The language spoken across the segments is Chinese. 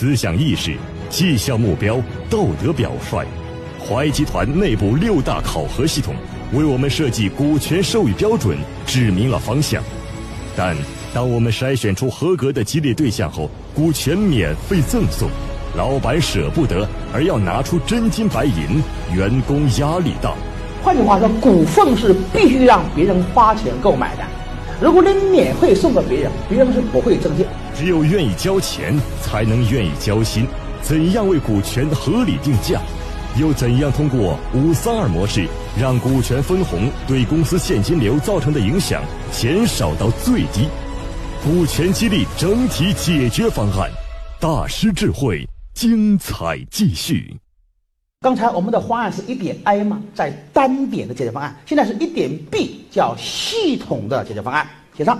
思想意识、绩效目标、道德表率，华谊集团内部六大考核系统为我们设计股权授予标准指明了方向。但当我们筛选出合格的激励对象后，股权免费赠送，老板舍不得，而要拿出真金白银，员工压力大。换句话说，股份是必须让别人花钱购买的。如果你免费送给别人，别人是不会增信。只有愿意交钱，才能愿意交心。怎样为股权合理定价？又怎样通过五三二模式，让股权分红对公司现金流造成的影响减少到最低？股权激励整体解决方案，大师智慧，精彩继续。刚才我们的方案是一点 A 嘛，在单点的解决方案，现在是一点 B，叫系统的解决方案。写上，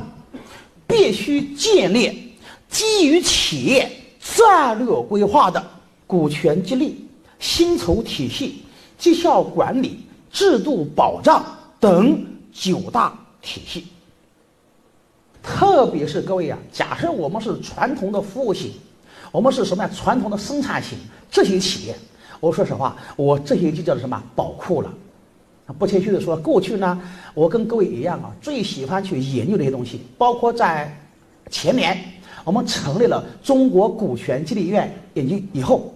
必须建立基于企业战略规划的股权激励、薪酬体系、绩效管理、制度保障等九大体系。特别是各位啊，假设我们是传统的服务型，我们是什么呀？传统的生产型这些企业。我说实话，我这些就叫做什么宝库了。不谦虚的说，过去呢，我跟各位一样啊，最喜欢去研究这些东西。包括在前年，我们成立了中国股权激励院研究以后，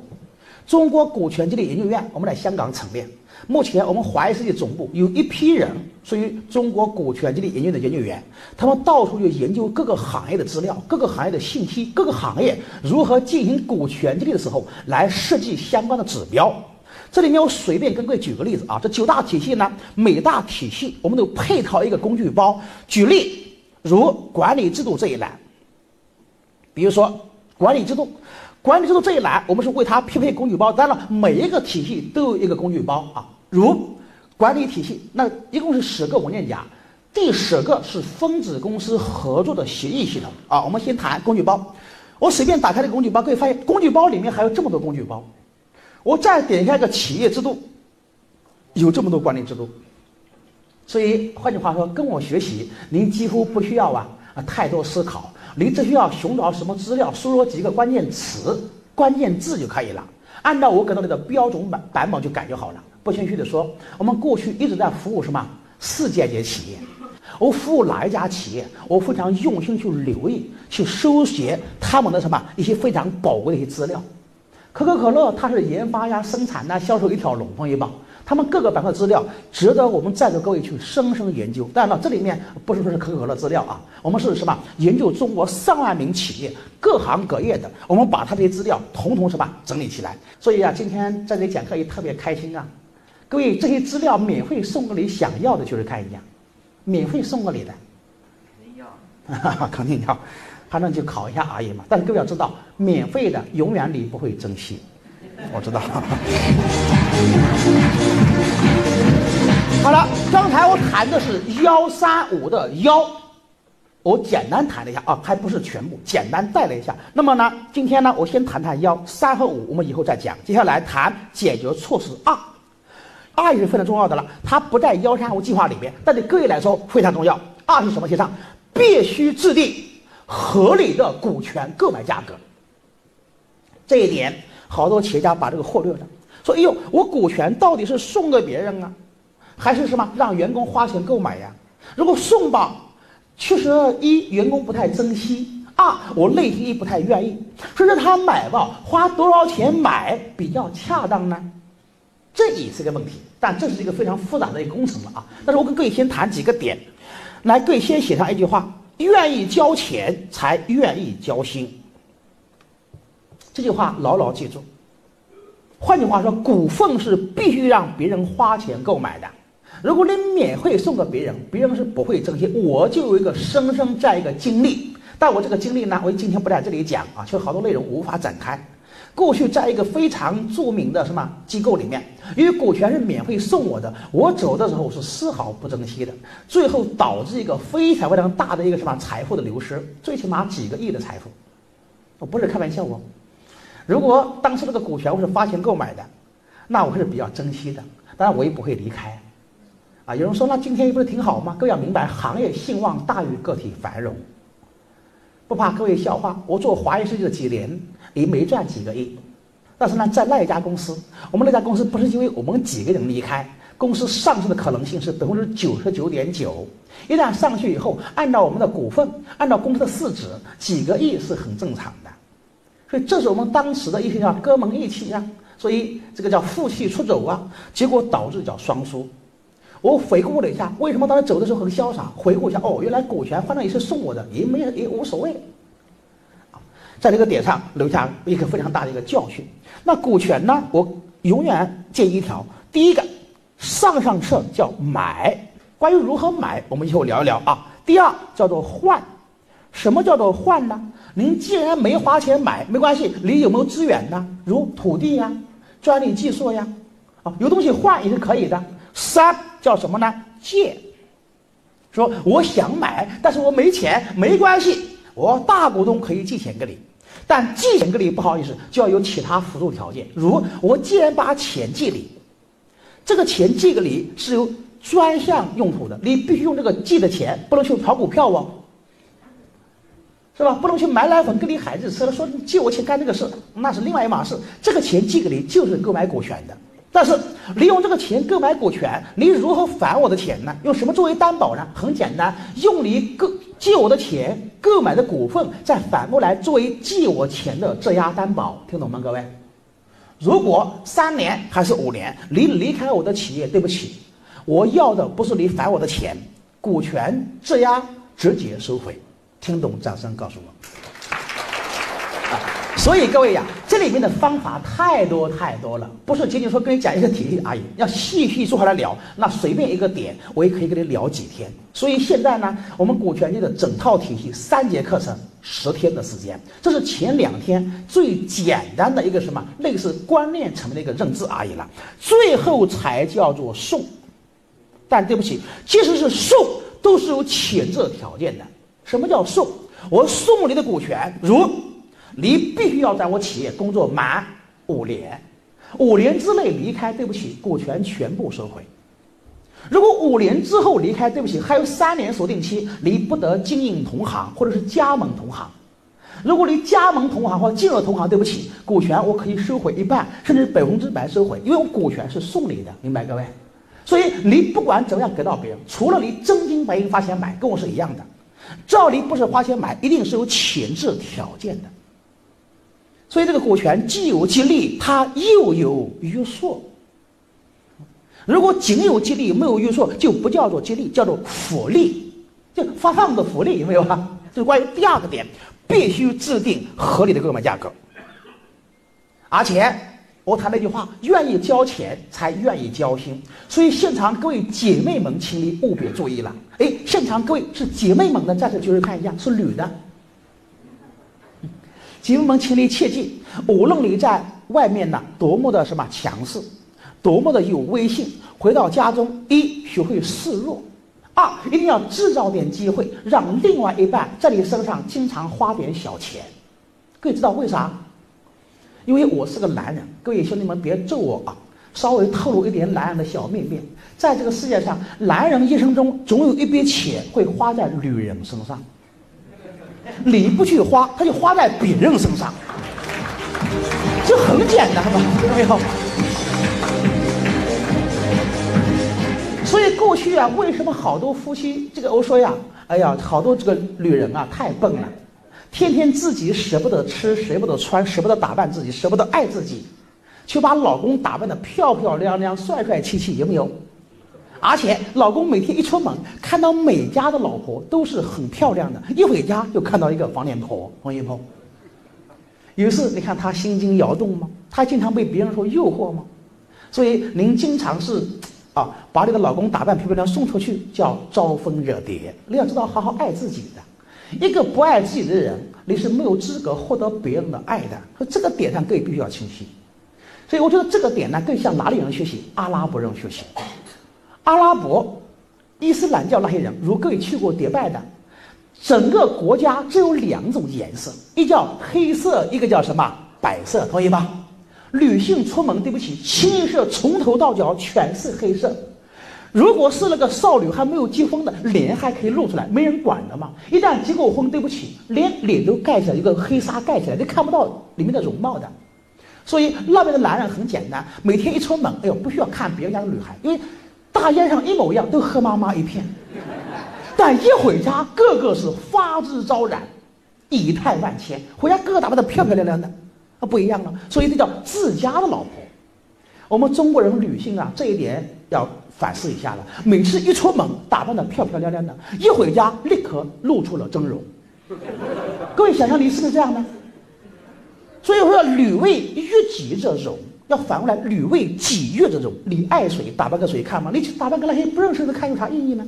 中国股权激励研究院我们在香港成立。目前我们华谊世界总部有一批人属于中国股权激励研究的研究员，他们到处去研究各个行业的资料、各个行业的信息、各个行业如何进行股权激励的时候，来设计相关的指标。这里面我随便跟各位举个例子啊，这九大体系呢，每大体系我们都配套一个工具包。举例如管理制度这一栏，比如说管理制度。管理制度这一栏，我们是为它匹配工具包。当然了，每一个体系都有一个工具包啊。如管理体系，那一共是十个文件夹，第十个是分子公司合作的协议系统啊。我们先谈工具包，我随便打开这个工具包，可以发现工具包里面还有这么多工具包。我再点开一个企业制度，有这么多管理制度。所以换句话说，跟我学习，您几乎不需要啊啊太多思考。您只需要寻找什么资料，输入几个关键词、关键字就可以了。按照我给到你的标准版版本就改就好了。不谦虚的说，我们过去一直在服务什么世界级企业。我服务哪一家企业，我非常用心去留意、去收集他们的什么一些非常宝贵的一些资料。可口可乐它是研发呀、生产呐、销售一条龙凤一棒。他们各个板块资料值得我们在座各位去深深研究。当然了，这里面不是说是可口可乐资料啊，我们是什么研究中国上万名企业各行各业的，我们把它这些资料统统什么整理起来。所以啊，今天在这里讲课也特别开心啊。各位，这些资料免费送给你想要的，就是看一下，免费送给你的，肯定要，肯定要，反正就考一下而已嘛。但是各位要知道，免费的永远你不会珍惜。我知道。好了，刚才我谈的是幺三五的幺，我简单谈了一下啊，还不是全部，简单带了一下。那么呢，今天呢，我先谈谈幺三和五，我们以后再讲。接下来谈解决措施二，二也是非常重要的了，它不在幺三五计划里面，但对各位来说非常重要。二是什么？协商必须制定合理的股权购买价格，这一点。好多企业家把这个忽略了，说：“哎呦，我股权到底是送给别人啊，还是什么让员工花钱购买呀？如果送吧，确实一员工不太珍惜，二我内心也不太愿意。说让他买吧，花多少钱买比较恰当呢？这也是个问题。但这是一个非常复杂的一个工程了啊。但是我跟各位先谈几个点，来，各位先写上一句话：愿意交钱才愿意交心。”这句话牢牢记住。换句话说，股份是必须让别人花钱购买的。如果你免费送给别人，别人是不会珍惜。我就有一个深深这样一个经历，但我这个经历呢，我今天不在这里讲啊，就好多内容无法展开。过去在一个非常著名的什么机构里面，因为股权是免费送我的，我走的时候是丝毫不珍惜的，最后导致一个非常非常大的一个什么财富的流失，最起码几个亿的财富，我不是开玩笑哦。如果当时这个股权我是花钱购买的，那我是比较珍惜的，当然我也不会离开。啊，有人说那今天不是挺好吗？各位要明白，行业兴旺大于个体繁荣。不怕各位笑话，我做华谊世界的几年，也没赚几个亿。但是呢，在那一家公司，我们那家公司不是因为我们几个人离开，公司上市的可能性是百分之九十九点九。一旦上去以后，按照我们的股份，按照公司的市值，几个亿是很正常的。所以这是我们当时的一些叫哥们义气啊，所以这个叫负气出走啊，结果导致叫双输。我回顾了一下，为什么当时走的时候很潇洒？回顾一下，哦，原来股权反正也是送我的，也没也无所谓。在这个点上留下一个非常大的一个教训。那股权呢？我永远建一条：第一个，上上策叫买。关于如何买，我们以后聊一聊啊。第二叫做换。什么叫做换呢？您既然没花钱买，没关系，你有没有资源呢？如土地呀、专利技术呀，啊，有东西换也是可以的。三叫什么呢？借。说我想买，但是我没钱，没关系，我大股东可以借钱给你。但借钱给你不好意思，就要有其他辅助条件。如我既然把钱借你，这个钱借给你是有专项用途的，你必须用这个借的钱，不能去炒股票哦，是吧？不能去买奶粉给你孩子吃了，说借我钱干这个事，那是另外一码事。这个钱借给你就是购买股权的，但是利用这个钱购买股权，你如何返我的钱呢？用什么作为担保呢？很简单，用你购。借我的钱购买的股份，再反过来作为借我钱的质押担保，听懂吗，各位？如果三年还是五年，你离开我的企业，对不起，我要的不是你返我的钱，股权质押直接收回，听懂？掌声告诉我。所以各位呀，这里面的方法太多太多了，不是仅仅说跟你讲一个体系而已，要细细坐下来聊，那随便一个点，我也可以跟你聊几天。所以现在呢，我们股权界的整套体系三节课程，十天的时间，这是前两天最简单的一个什么类似观念层面的一个认知而已了，最后才叫做送。但对不起，即使是送，都是有前置条件的。什么叫送？我送你的股权，如。你必须要在我企业工作满五年，五年之内离开，对不起，股权全部收回。如果五年之后离开，对不起，还有三年锁定期，你不得经营同行或者是加盟同行。如果你加盟同行或者进入同行，对不起，股权我可以收回一半，甚至百分之百收回，因为我股权是送你的，明白各位？所以你不管怎么样给到别人，除了你真金白银花钱买，跟我是一样的。照理不是花钱买，一定是有前置条件的。所以这个股权既有激励，它又有约束。如果仅有激励没有约束，就不叫做激励，叫做福利，就发放的福利，有没有啊？这是关于第二个点，必须制定合理的购买价格。而且我谈那句话，愿意交钱才愿意交心。所以现场各位姐妹们，请你务必注意了。哎，现场各位是姐妹们的，再次就是看一下，是女的。姐妹们，请你切记，无论你在外面呢多么的什么强势，多么的有威信，回到家中，一学会示弱，二一定要制造点机会，让另外一半在你身上经常花点小钱。各位知道为啥？因为我是个男人，各位兄弟们别揍我啊！稍微透露一点男人的小秘密，在这个世界上，男人一生中总有一笔钱会花在女人身上。你不去花，他就花在别人身上，这很简单嘛，听到没有？所以过去啊，为什么好多夫妻这个我说呀，哎呀，好多这个女人啊太笨了，天天自己舍不得吃，舍不得穿，舍不得打扮自己，舍不得爱自己，却把老公打扮的漂漂亮亮、帅帅气气，有没有？而且老公每天一出门，看到每家的老婆都是很漂亮的，一回家就看到一个黄脸婆、黄脸婆。于是你看他心惊摇动吗？他经常被别人说诱惑吗？所以您经常是啊，把你的老公打扮漂漂亮亮送出去，叫招蜂惹蝶。你要知道好好爱自己的，一个不爱自己的人，你是没有资格获得别人的爱的。所以这个点上各位必须要清晰。所以我觉得这个点呢，更向哪里人学习？阿拉伯人学习。阿拉伯、伊斯兰教那些人，如各位去过迪拜的，整个国家只有两种颜色，一叫黑色，一个叫什么白色，同意吧？女性出门，对不起，清一色从头到脚全是黑色。如果是那个少女还没有结婚的，脸还可以露出来，没人管的嘛。一旦结过婚，对不起，连脸都盖起来，一个黑纱盖起来，你看不到里面的容貌的。所以那边的男人很简单，每天一出门，哎呦，不需要看别人家的女孩，因为大街上一模一样，都黑麻麻一片。但一回家，个个是花枝招展，仪态万千，回家个个打扮的漂漂亮亮的，啊，不一样了。所以这叫自家的老婆。我们中国人女性啊，这一点要反思一下了。每次一出门，打扮的漂漂亮亮的，一回家立刻露出了真容。各位想象力是不是这样呢？所以说，女为悦己者容，要反过来，女为己悦这种。你爱谁，打扮给谁看嘛？你去打扮给那些不认识的看，有啥意义呢？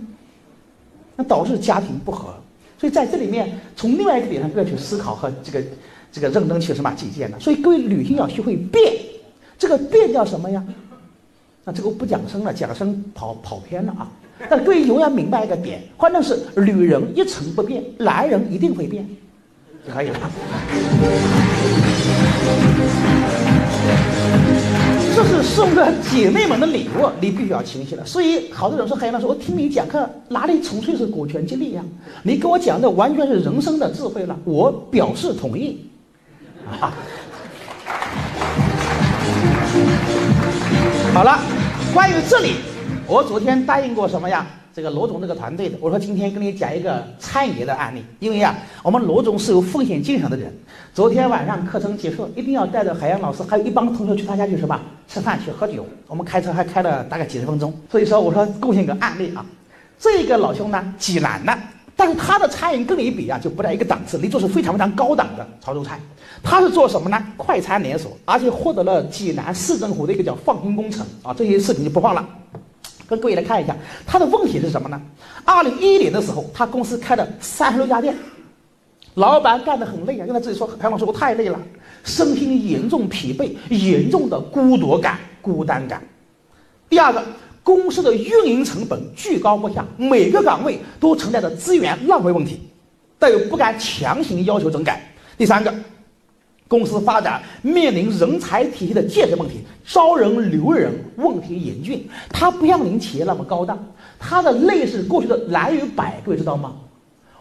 那导致家庭不和。所以在这里面，从另外一个点上，各位去思考和这个这个认真去什么借鉴的。所以各位女性要学会变，这个变叫什么呀？那这个我不讲深了，讲深跑跑偏了啊。但各位永远明白一个点，反正是女人一成不变，男人一定会变，就可以了。送给姐妹们的礼物，你必须要清晰了。所以好多人说：“海洋老师，我听你讲课哪里纯粹是股权激励呀？你跟我讲的完全是人生的智慧了。”我表示同意。啊，好了，关于这里，我昨天答应过什么呀？这个罗总这个团队的，我说今天跟你讲一个餐饮业的案例，因为呀，我们罗总是有奉献精神的人。昨天晚上课程结束，一定要带着海洋老师还有一帮同学去他家去什么吃饭去喝酒。我们开车还开了大概几十分钟，所以说我说贡献个案例啊。这个老兄呢，济南的，但是他的餐饮跟你比啊，就不在一个档次。你做是非常非常高档的潮州菜，他是做什么呢？快餐连锁，而且获得了济南市政府的一个叫放心工程啊，这些事情就不放了。跟各位来看一下，他的问题是什么呢？二零一一年的时候，他公司开了三十六家店，老板干得很累啊，用他自己说，潘老师我太累了，身心严重疲惫，严重的孤独感、孤单感。第二个，公司的运营成本居高不下，每个岗位都存在着资源浪费问题，但又不敢强行要求整改。第三个。公司发展面临人才体系的建设问题，招人留人问题严峻。它不像您企业那么高档，它的类似过去的南与白，各位知道吗？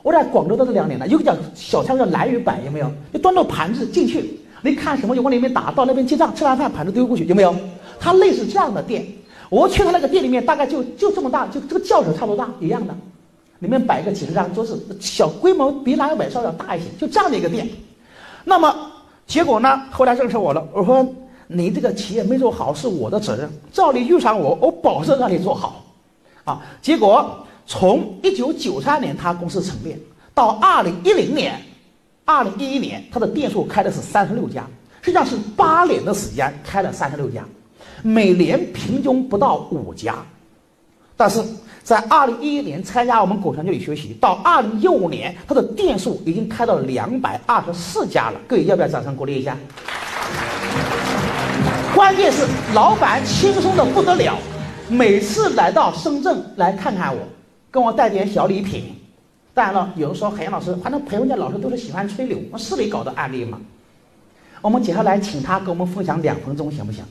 我在广州待了两年了，有个叫小餐叫南与白，有没有？你端着盘子进去，你看什么就往里面打，到那边结账，吃完饭盘子丢过去，有没有？它类似这样的店，我去他那个店里面，大概就就这么大，就这个教室差不多大一样的，里面摆个几十张桌子，小规模比南与北稍要大一些，就这样的一个店，那么。结果呢？后来认识我了。我说：“你这个企业没做好是我的责任。照你遇上我，我保证让你做好。”啊！结果从一九九三年他公司成立到二零一零年，二零一一年他的店数开的是三十六家，实际上是八年的时间开了三十六家，每年平均不到五家，但是。在二零一一年参加我们股权教育学习，到二零一五年，他的店数已经开到两百二十四家了。各位要不要掌声鼓励一下？关键是老板轻松的不得了，每次来到深圳来看看我，跟我带点小礼品。当然了，有人说海洋老师，反正培训家老师都是喜欢吹牛，是你搞的案例吗？我们接下来请他给我们分享两分钟，行不行？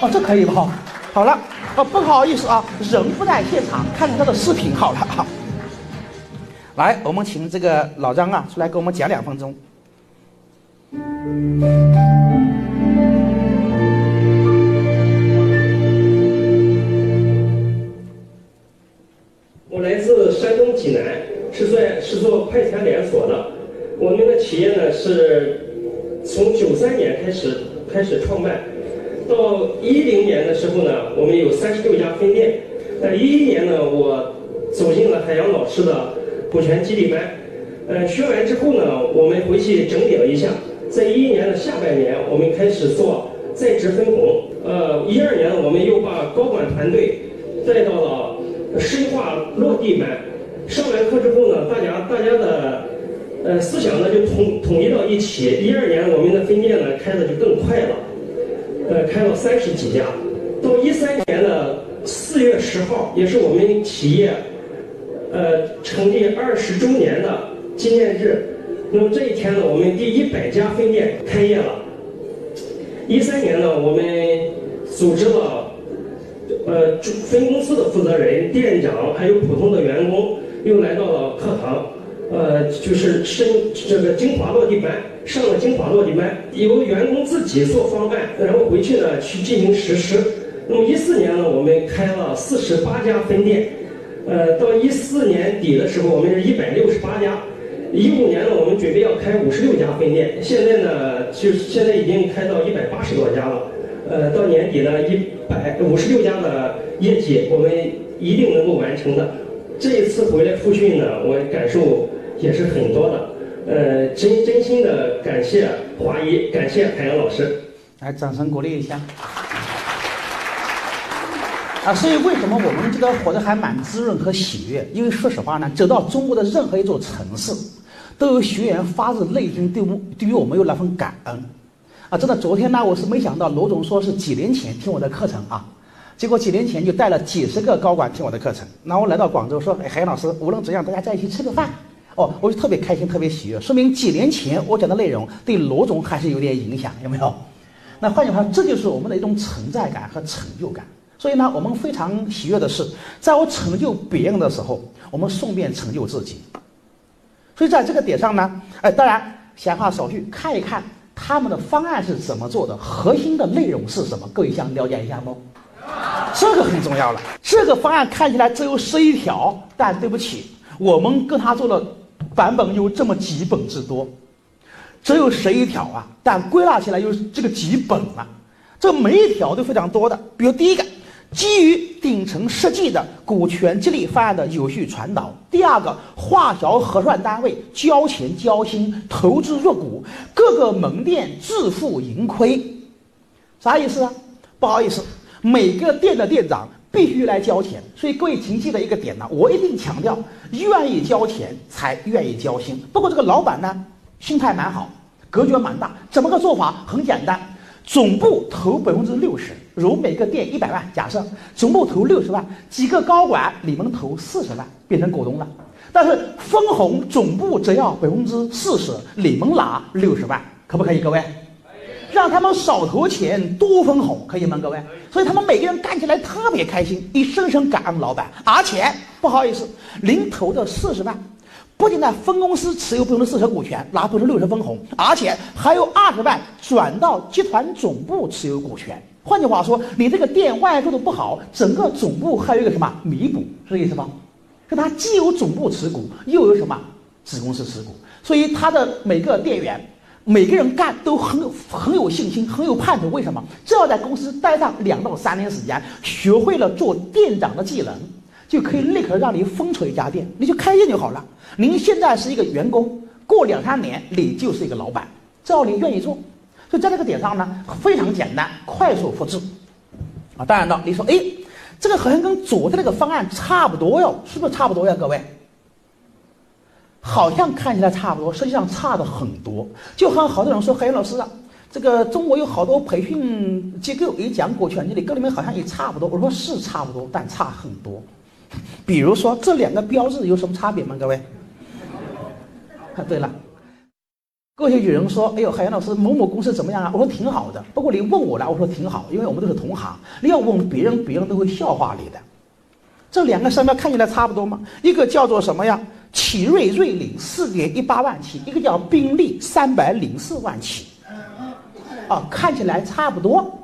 哦，这可以吧？好了。哦，不好意思啊，人不在现场，看看他的视频好了哈。来，我们请这个老张啊出来给我们讲两分钟。我们的企业呢是从九三年开始开始创办。到一零年的时候呢，我们有三十六家分店。在一一年呢，我走进了海洋老师的股权激励班。呃，学完之后呢，我们回去整理了一下，在一一年的下半年，我们开始做在职分红。呃，一二年我们又把高管团队带到了深化落地班。上完课之后呢，大家大家的呃思想呢就统统一到一起。一二年我们的分店呢开的就更快了。呃，开了三十几家，到一三年的四月十号，也是我们企业呃成立二十周年的纪念日。那么这一天呢，我们第一百家分店开业了。一三年呢，我们组织了呃，分公司的负责人、店长还有普通的员工又来到了课堂，呃，就是升这个精华落地班，上了精华落地班，由员工自己做方案，然后回去呢去进行实施。那么一四年呢，我们开了四十八家分店，呃，到一四年底的时候，我们是一百六十八家。一五年呢，我们准备要开五十六家分店，现在呢，就现在已经开到一百八十多家了。呃，到年底呢，一百五十六家的业绩，我们一定能够完成的。这一次回来复训呢，我感受也是很多的。呃，真真心的感谢华谊，感谢海洋老师。来，掌声鼓励一下。啊，所以为什么我们这个活得还蛮滋润和喜悦？因为说实话呢，走到中国的任何一座城市，都有学员发自内心对我对于我们有那份感恩。啊，真的，昨天呢，我是没想到罗总说是几年前听我的课程啊，结果几年前就带了几十个高管听我的课程。然后来到广州说，哎，海洋老师，无论怎样，大家在一起吃个饭。哦，我就特别开心，特别喜悦，说明几年前我讲的内容对罗总还是有点影响，有没有？那换句话说，这就是我们的一种存在感和成就感。所以呢，我们非常喜悦的是，在我成就别人的时候，我们顺便成就自己。所以在这个点上呢，哎，当然闲话少叙，看一看他们的方案是怎么做的，核心的内容是什么，各位想了解一下吗？这个很重要了。这个方案看起来只有十一条，但对不起，我们跟他做了版本有这么几本之多，只有十一条啊，但归纳起来又是这个几本啊，这每一条都非常多的。比如第一个。基于顶层设计的股权激励方案的有序传导。第二个，划销核算单位交钱交心，投资入股，各个门店自负盈亏，啥意思啊？不好意思，每个店的店长必须来交钱。所以各位请记得一个点呢，我一定强调，愿意交钱才愿意交心。不过这个老板呢，心态蛮好，格局蛮大。怎么个做法？很简单。总部投百分之六十，如每个店一百万，假设总部投六十万，几个高管你们投四十万，变成股东了。但是分红总部只要百分之四十，你们拿六十万，可不可以？各位，让他们少投钱，多分红，可以吗？各位，所以他们每个人干起来特别开心，一声声感恩老板，而且不好意思，您投的四十万。不仅在分公司持有百分之四十股权，拿百分之六十分红，而且还有二十万转到集团总部持有股权。换句话说，你这个店万一做的不好，整个总部还有一个什么弥补，是这意思吧？就他既有总部持股，又有什么子公司持股，所以他的每个店员，每个人干都很很有信心，很有盼头。为什么？只要在公司待上两到三年时间，学会了做店长的技能。就可以立刻让你封存一家店，你就开业就好了。您现在是一个员工，过两三年你就是一个老板，只要你愿意做。所以在这个点上呢，非常简单，快速复制。啊，当然了，你说，哎，这个好像跟左的那个方案差不多哟，是不是差不多呀？各位，好像看起来差不多，实际上差的很多。就好像好多人说，海洋老师啊，这个中国有好多培训机构也讲股权激励，跟你们好像也差不多。我说是差不多，但差很多。比如说这两个标志有什么差别吗？各位？啊，对了，过去有人说：“哎呦，海洋老师，某某公司怎么样啊？”我说挺好的。不过你问我了，我说挺好，因为我们都是同行。你要问别人，别人都会笑话你的。这两个商标看起来差不多吗？一个叫做什么呀？奇瑞瑞领四点一八万起，一个叫宾利三百零四万起。啊，看起来差不多。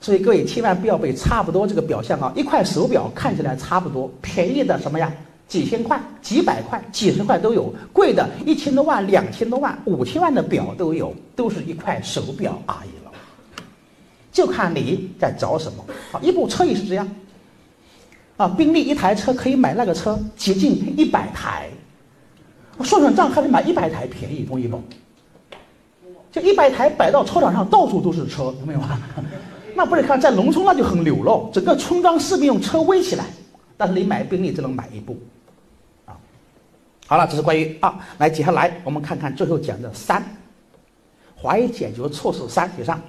所以各位千万不要被差不多这个表象啊！一块手表看起来差不多，便宜的什么呀？几千块、几百块、几十块都有；贵的一千多万、两千多万、五千万的表都有，都是一块手表而已了。就看你在找什么啊！一部车也是这样啊，宾利一台车可以买那个车接近一百台，算算账还是买一百台便宜，懂一懂？就一百台摆到操场上，到处都是车，有没有啊？那不是看在农村那就很牛了，整个村庄势必用车围起来，但是你买宾利只能买一部，啊，好了，这是关于二，来接下来我们看看最后讲的三，华谊解决措施三以上，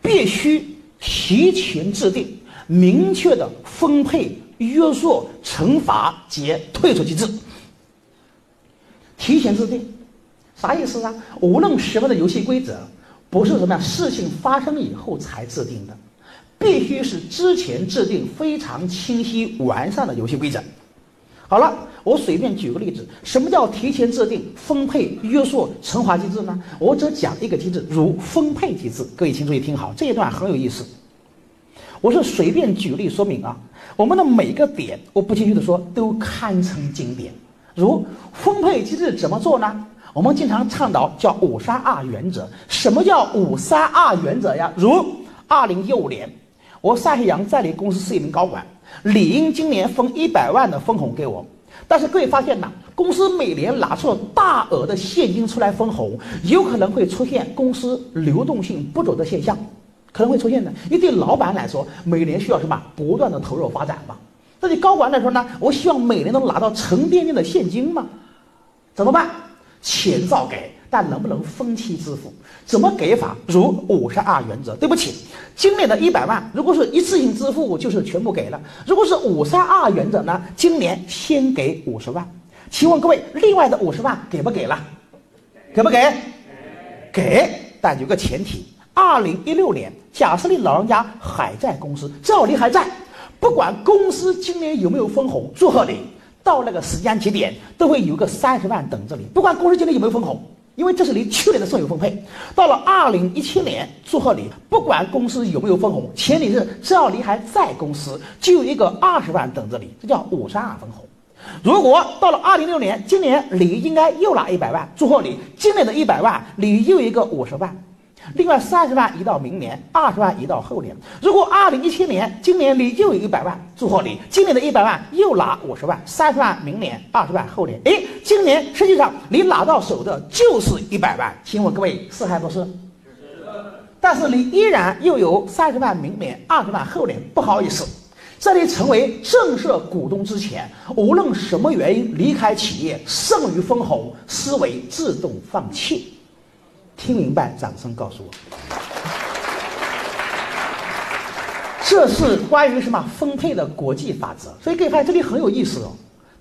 必须提前制定明确的分配、约束、惩罚及退出机制。提前制定，啥意思啊？无论什么的游戏规则。不是什么样事情发生以后才制定的，必须是之前制定非常清晰完善的游戏规则。好了，我随便举个例子，什么叫提前制定分配、约束、惩罚机制呢？我只讲一个机制，如分配机制。各位请注意听好，这一段很有意思。我是随便举例说明啊，我们的每个点，我不谦虚的说，都堪称经典。如分配机制怎么做呢？我们经常倡导叫五三二原则。什么叫五三二原则呀？如二零一五年，我赛黑阳在你公司是一名高管。理应今年分一百万的分红给我，但是各位发现呐，公司每年拿出大额的现金出来分红，有可能会出现公司流动性不足的现象，可能会出现的。因为对老板来说，每年需要什么不断的投入发展嘛。那对高管来说呢，我希望每年都拿到沉甸甸的现金嘛，怎么办？钱照给。但能不能分期支付？怎么给法？如五十二原则。对不起，今年的一百万，如果是一次性支付，就是全部给了；如果是五三二原则呢？今年先给五十万。请问各位，另外的五十万给不给了？给不给？给。但有个前提：二零一六年，假设你老人家还在公司，只要你还在，不管公司今年有没有分红，祝贺你，到那个时间节点都会有个三十万等着你。不管公司今年有没有分红。因为这是你去年的剩余分配，到了二零一七年，祝贺你！不管公司有没有分红，前提是只要你还在公司，就有一个二十万等着你，这叫五十二分红。如果到了二零六年，今年你应该又拿一百万，祝贺你！今年的一百万，你又一个五十万。另外三十万移到明年，二十万移到后年。如果二零一七年，今年你又有一百万，祝贺你！今年的一百万又拿五十万，三十万明年，二十万后年。哎，今年实际上你拿到手的就是一百万。请问各位是还不是？但是你依然又有三十万明年，二十万后年。不好意思，在你成为正式股东之前，无论什么原因离开企业，剩余分红思维自动放弃。听明白，掌声告诉我，这是关于什么分配的国际法则。所以各位发现这里很有意思哦。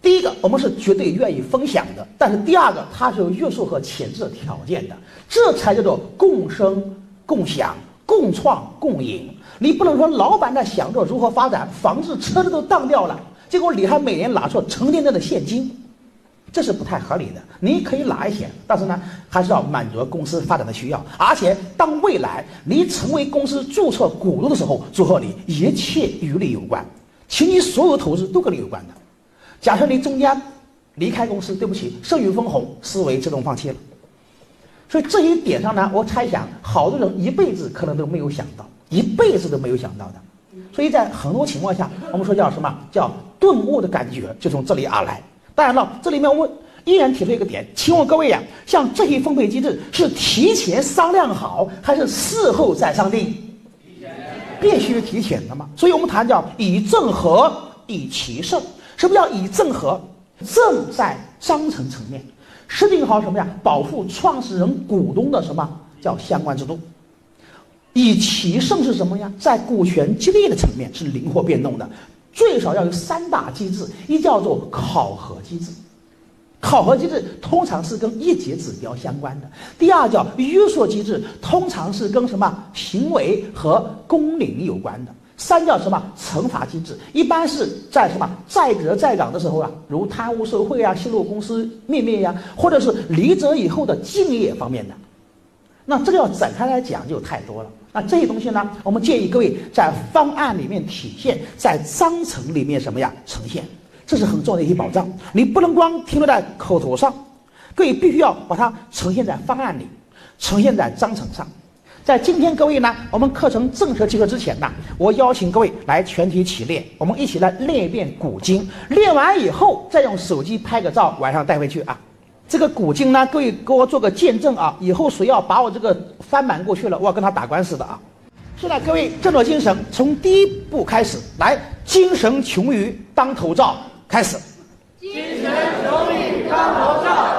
第一个，我们是绝对愿意分享的；但是第二个，它是有约束和前置条件的，这才叫做共生、共享、共创、共赢。你不能说老板在想着如何发展，房子、车子都当掉了，结果你还每年拿出成天天的现金。这是不太合理的。你可以拿一些，但是呢，还是要满足公司发展的需要。而且，当未来你成为公司注册股东的时候，祝贺你，一切与你有关，请你所有投资都跟你有关的。假设你中间离开公司，对不起，剩余分红思维自动放弃了。所以这一点上呢，我猜想好多人一辈子可能都没有想到，一辈子都没有想到的。所以在很多情况下，我们说叫什么叫顿悟的感觉，就从这里而来。当然了，这里面我们依然提出一个点，请问各位呀，像这些分配机制是提前商量好，还是事后再商定？必须提前的嘛。所以我们谈叫以正合，以奇胜。什么叫以正合？正在章程层面设定好什么呀？保护创始人股东的什么叫相关制度？以奇胜是什么呀？在股权激励的层面是灵活变动的。最少要有三大机制，一叫做考核机制，考核机制通常是跟一级指标相关的；第二叫约束机制，通常是跟什么行为和工龄有关的；三叫什么惩罚机制，一般是在什么在职在岗的时候啊，如贪污受贿啊、泄露公司秘密呀，或者是离职以后的敬业方面的。那这个要展开来讲就太多了。那这些东西呢，我们建议各位在方案里面体现，在章程里面什么呀呈现，这是很重要的一些保障。你不能光停留在口头上，各位必须要把它呈现在方案里，呈现在章程上。在今天各位呢，我们课程正式结束之前呢，我邀请各位来全体起立，我们一起来练一遍古今。练完以后再用手机拍个照，晚上带回去啊。这个古今呢，各位给我做个见证啊！以后谁要把我这个翻版过去了，我要跟他打官司的啊！是的各位振作精神，从第一步开始，来，精神穷于当头照，开始。精神穷于当头照，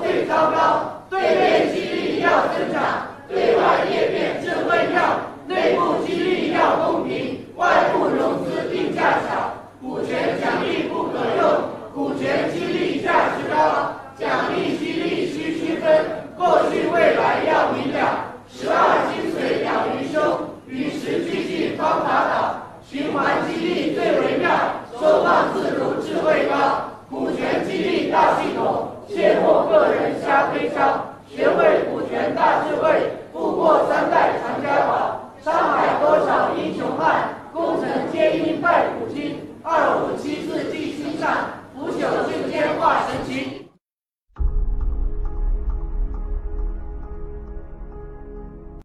最糟糕对内激励要增长对外裂变。